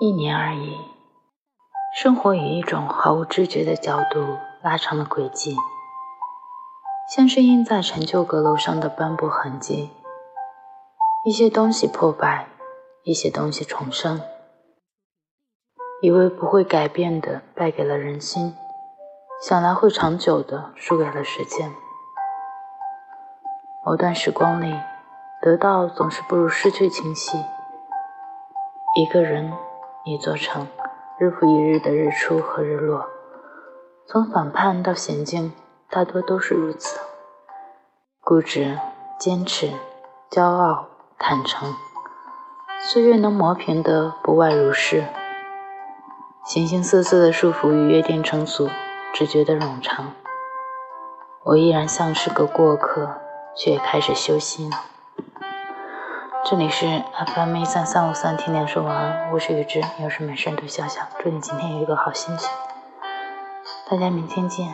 一年而已，生活以一种毫无知觉的角度拉长了轨迹，像是印在陈旧阁楼上的斑驳痕迹。一些东西破败，一些东西重生。以为不会改变的，败给了人心；想来会长久的，输给了时间。某段时光里，得到总是不如失去清晰。一个人。一座城，日复一日的日出和日落，从反叛到娴静，大多都是如此。固执、坚持、骄傲、坦诚，岁月能磨平的不外如是。形形色色的束缚与约定成俗，只觉得冗长。我依然像是个过客，却也开始修心了。这里是 FM 一三三五三，听点说晚安，我是雨之，有事没事多笑笑，祝你今天有一个好心情，大家明天见。